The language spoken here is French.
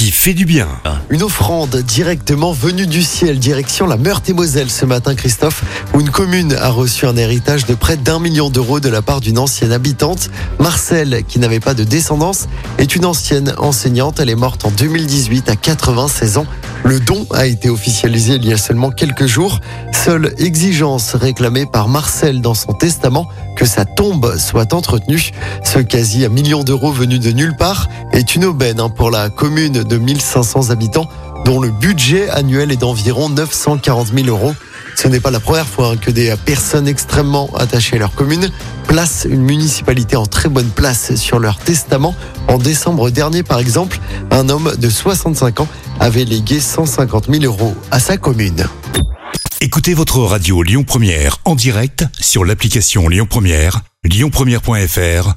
qui fait du bien. Une offrande directement venue du ciel, direction la Meurthe-et-Moselle ce matin, Christophe, où une commune a reçu un héritage de près d'un million d'euros de la part d'une ancienne habitante. Marcel, qui n'avait pas de descendance, est une ancienne enseignante. Elle est morte en 2018 à 96 ans. Le don a été officialisé il y a seulement quelques jours. Seule exigence réclamée par Marcel dans son testament que sa tombe soit entretenue. Ce quasi un million d'euros venu de nulle part est une aubaine hein, pour la commune de 1500 habitants dont le budget annuel est d'environ 940 000 euros. Ce n'est pas la première fois hein, que des personnes extrêmement attachées à leur commune placent une municipalité en très bonne place sur leur testament. En décembre dernier, par exemple, un homme de 65 ans avait légué 150 000 euros à sa commune. Écoutez votre radio Lyon Première en direct sur l'application Lyon Première, lyonpremière.fr